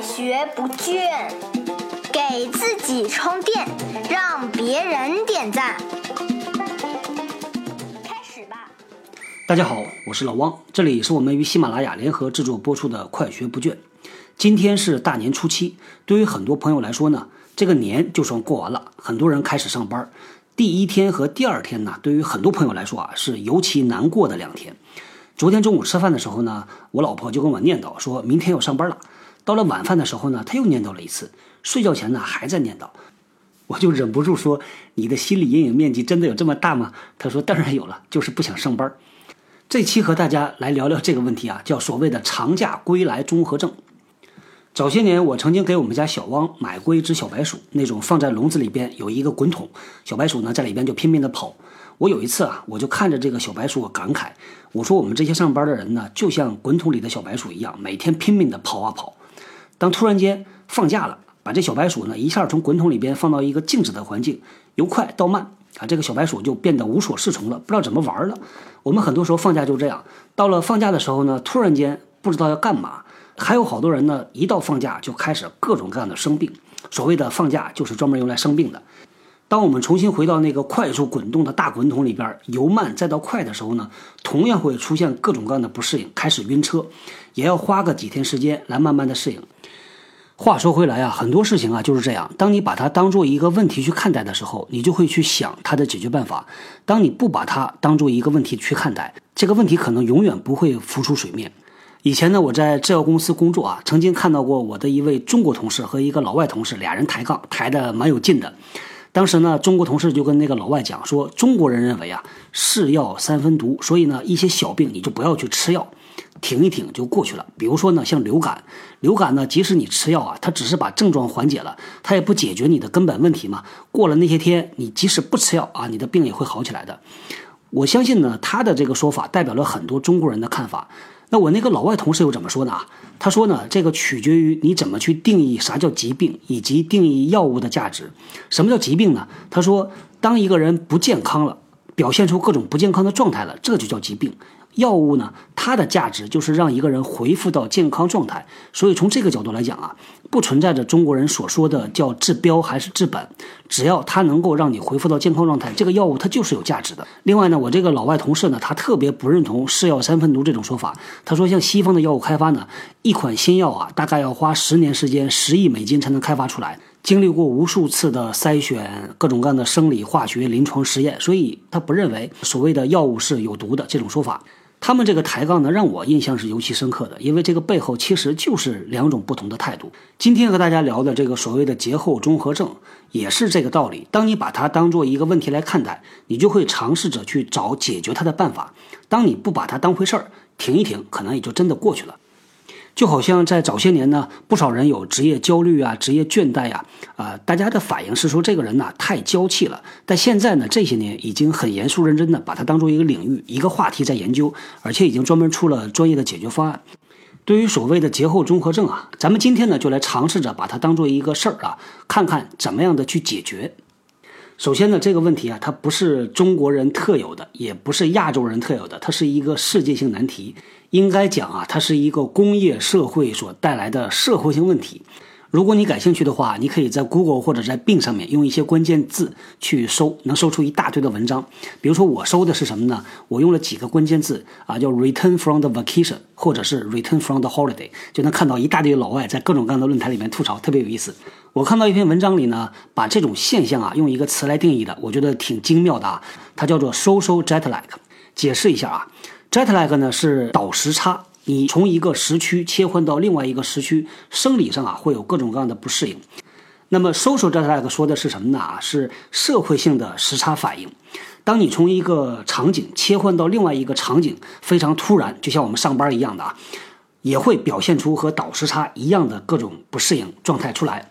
学不倦，给自己充电，让别人点赞。开始吧。大家好，我是老汪，这里是我们与喜马拉雅联合制作播出的《快学不倦》。今天是大年初七，对于很多朋友来说呢，这个年就算过完了，很多人开始上班。第一天和第二天呢，对于很多朋友来说啊，是尤其难过的两天。昨天中午吃饭的时候呢，我老婆就跟我念叨，说明天要上班了。到了晚饭的时候呢，他又念叨了一次。睡觉前呢，还在念叨。我就忍不住说：“你的心理阴影面积真的有这么大吗？”他说：“当然有了，就是不想上班。”这期和大家来聊聊这个问题啊，叫所谓的长假归来综合症。早些年，我曾经给我们家小汪买过一只小白鼠，那种放在笼子里边有一个滚筒，小白鼠呢在里边就拼命的跑。我有一次啊，我就看着这个小白鼠，我感慨，我说我们这些上班的人呢，就像滚筒里的小白鼠一样，每天拼命的跑啊跑。当突然间放假了，把这小白鼠呢一下从滚筒里边放到一个静止的环境，由快到慢啊，这个小白鼠就变得无所适从了，不知道怎么玩了。我们很多时候放假就这样，到了放假的时候呢，突然间不知道要干嘛。还有好多人呢，一到放假就开始各种各样的生病。所谓的放假就是专门用来生病的。当我们重新回到那个快速滚动的大滚筒里边，由慢再到快的时候呢，同样会出现各种各样的不适应，开始晕车，也要花个几天时间来慢慢的适应。话说回来啊，很多事情啊就是这样，当你把它当做一个问题去看待的时候，你就会去想它的解决办法；当你不把它当做一个问题去看待，这个问题可能永远不会浮出水面。以前呢，我在制药公司工作啊，曾经看到过我的一位中国同事和一个老外同事俩人抬杠，抬的蛮有劲的。当时呢，中国同事就跟那个老外讲说，中国人认为啊，是药三分毒，所以呢，一些小病你就不要去吃药，挺一挺就过去了。比如说呢，像流感，流感呢，即使你吃药啊，它只是把症状缓解了，它也不解决你的根本问题嘛。过了那些天，你即使不吃药啊，你的病也会好起来的。我相信呢，他的这个说法代表了很多中国人的看法。那我那个老外同事又怎么说呢？他说呢，这个取决于你怎么去定义啥叫疾病，以及定义药物的价值。什么叫疾病呢？他说，当一个人不健康了，表现出各种不健康的状态了，这就叫疾病。药物呢，它的价值就是让一个人恢复到健康状态。所以从这个角度来讲啊，不存在着中国人所说的叫治标还是治本，只要它能够让你恢复到健康状态，这个药物它就是有价值的。另外呢，我这个老外同事呢，他特别不认同“是药三分毒”这种说法。他说，像西方的药物开发呢，一款新药啊，大概要花十年时间，十亿美金才能开发出来，经历过无数次的筛选，各种各样的生理、化学、临床实验，所以他不认为所谓的药物是有毒的这种说法。他们这个抬杠呢，让我印象是尤其深刻的，因为这个背后其实就是两种不同的态度。今天和大家聊的这个所谓的节后综合症，也是这个道理。当你把它当做一个问题来看待，你就会尝试着去找解决它的办法。当你不把它当回事儿，停一停，可能也就真的过去了。就好像在早些年呢，不少人有职业焦虑啊、职业倦怠呀，啊，大家的反应是说这个人呐太娇气了。但现在呢，这些年已经很严肃认真的把它当做一个领域、一个话题在研究，而且已经专门出了专业的解决方案。对于所谓的节后综合症啊，咱们今天呢就来尝试着把它当做一个事儿啊，看看怎么样的去解决。首先呢，这个问题啊，它不是中国人特有的，也不是亚洲人特有的，它是一个世界性难题。应该讲啊，它是一个工业社会所带来的社会性问题。如果你感兴趣的话，你可以在 Google 或者在 Bing 上面用一些关键字去搜，能搜出一大堆的文章。比如说我搜的是什么呢？我用了几个关键字啊，叫 “return from the vacation” 或者是 “return from the holiday”，就能看到一大堆老外在各种各样的论坛里面吐槽，特别有意思。我看到一篇文章里呢，把这种现象啊用一个词来定义的，我觉得挺精妙的啊，它叫做 “social jet lag”。解释一下啊。Jet lag 呢是倒时差，你从一个时区切换到另外一个时区，生理上啊会有各种各样的不适应。那么 social jet lag 说的是什么呢？啊，是社会性的时差反应。当你从一个场景切换到另外一个场景，非常突然，就像我们上班一样的啊，也会表现出和倒时差一样的各种不适应状态出来。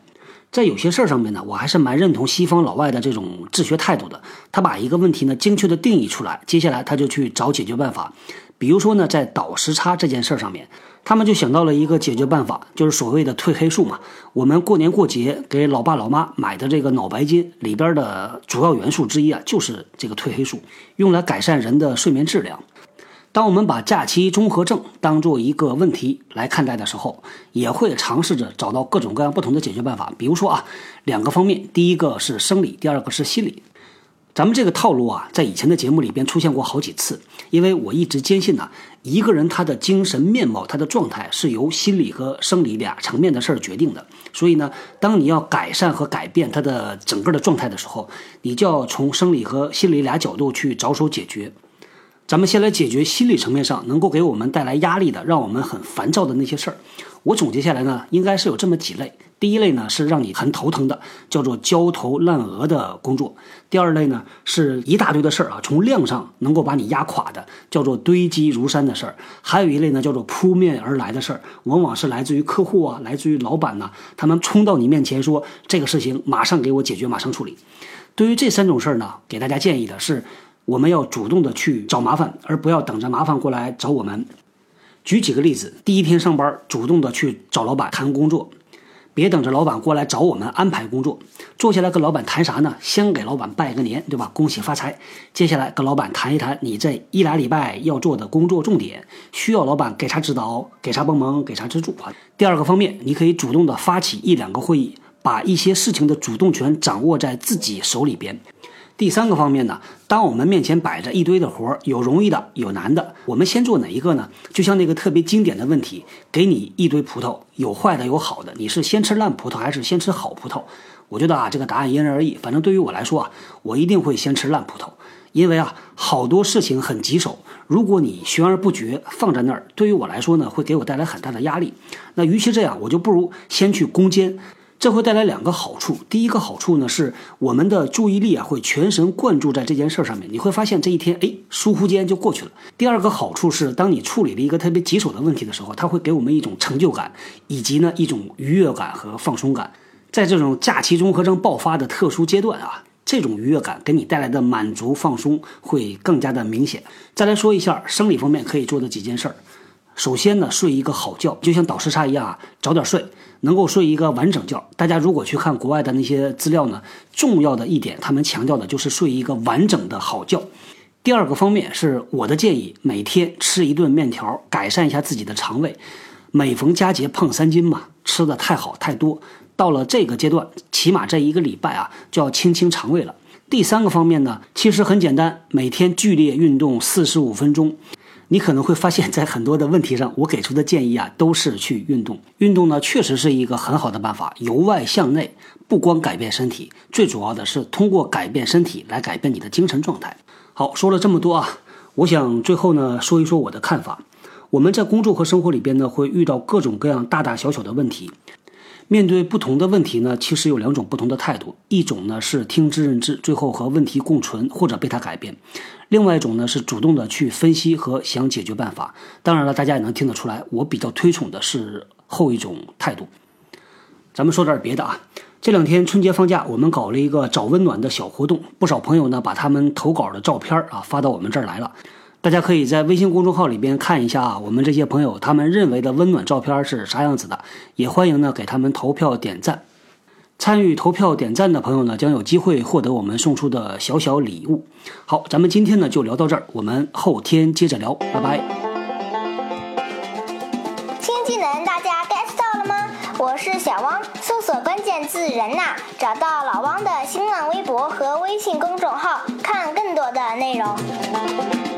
在有些事儿上面呢，我还是蛮认同西方老外的这种治学态度的。他把一个问题呢精确的定义出来，接下来他就去找解决办法。比如说呢，在倒时差这件事儿上面，他们就想到了一个解决办法，就是所谓的褪黑素嘛。我们过年过节给老爸老妈买的这个脑白金里边的主要元素之一啊，就是这个褪黑素，用来改善人的睡眠质量。当我们把假期综合症当做一个问题来看待的时候，也会尝试着找到各种各样不同的解决办法。比如说啊，两个方面，第一个是生理，第二个是心理。咱们这个套路啊，在以前的节目里边出现过好几次。因为我一直坚信呢，一个人他的精神面貌、他的状态是由心理和生理俩层面的事儿决定的。所以呢，当你要改善和改变他的整个的状态的时候，你就要从生理和心理俩角度去着手解决。咱们先来解决心理层面上能够给我们带来压力的、让我们很烦躁的那些事儿。我总结下来呢，应该是有这么几类。第一类呢是让你很头疼的，叫做焦头烂额的工作；第二类呢是一大堆的事儿啊，从量上能够把你压垮的，叫做堆积如山的事儿；还有一类呢叫做扑面而来的事儿，往往是来自于客户啊，来自于老板呐，他们冲到你面前说这个事情马上给我解决，马上处理。对于这三种事儿呢，给大家建议的是。我们要主动的去找麻烦，而不要等着麻烦过来找我们。举几个例子：第一天上班，主动的去找老板谈工作，别等着老板过来找我们安排工作。坐下来跟老板谈啥呢？先给老板拜个年，对吧？恭喜发财。接下来跟老板谈一谈你这一俩礼拜要做的工作重点，需要老板给啥指导，给啥帮忙，给啥资助啊？第二个方面，你可以主动的发起一两个会议，把一些事情的主动权掌握在自己手里边。第三个方面呢，当我们面前摆着一堆的活儿，有容易的，有难的，我们先做哪一个呢？就像那个特别经典的问题，给你一堆葡萄，有坏的，有好的，你是先吃烂葡萄还是先吃好葡萄？我觉得啊，这个答案因人而异。反正对于我来说啊，我一定会先吃烂葡萄，因为啊，好多事情很棘手，如果你悬而不决放在那儿，对于我来说呢，会给我带来很大的压力。那与其这样，我就不如先去攻坚。这会带来两个好处。第一个好处呢，是我们的注意力啊会全神贯注在这件事儿上面，你会发现这一天哎疏忽间就过去了。第二个好处是，当你处理了一个特别棘手的问题的时候，它会给我们一种成就感，以及呢一种愉悦感和放松感。在这种假期综合症爆发的特殊阶段啊，这种愉悦感给你带来的满足放松会更加的明显。再来说一下生理方面可以做的几件事儿。首先呢，睡一个好觉，就像倒时差一样啊，早点睡，能够睡一个完整觉。大家如果去看国外的那些资料呢，重要的一点，他们强调的就是睡一个完整的好觉。第二个方面是我的建议，每天吃一顿面条，改善一下自己的肠胃。每逢佳节胖三斤嘛，吃的太好太多，到了这个阶段，起码这一个礼拜啊，就要清清肠胃了。第三个方面呢，其实很简单，每天剧烈运动四十五分钟。你可能会发现，在很多的问题上，我给出的建议啊，都是去运动。运动呢，确实是一个很好的办法，由外向内，不光改变身体，最主要的是通过改变身体来改变你的精神状态。好，说了这么多啊，我想最后呢，说一说我的看法。我们在工作和生活里边呢，会遇到各种各样大大小小的问题。面对不同的问题呢，其实有两种不同的态度，一种呢是听之任之，最后和问题共存或者被它改变；另外一种呢是主动的去分析和想解决办法。当然了，大家也能听得出来，我比较推崇的是后一种态度。咱们说点别的啊，这两天春节放假，我们搞了一个找温暖的小活动，不少朋友呢把他们投稿的照片啊发到我们这儿来了。大家可以在微信公众号里边看一下啊，我们这些朋友他们认为的温暖照片是啥样子的，也欢迎呢给他们投票点赞。参与投票点赞的朋友呢，将有机会获得我们送出的小小礼物。好，咱们今天呢就聊到这儿，我们后天接着聊，拜拜。新技能大家 get 到了吗？我是小汪，搜索关键字“人呐”，找到老汪的新浪微博和微信公众号，看更多的内容。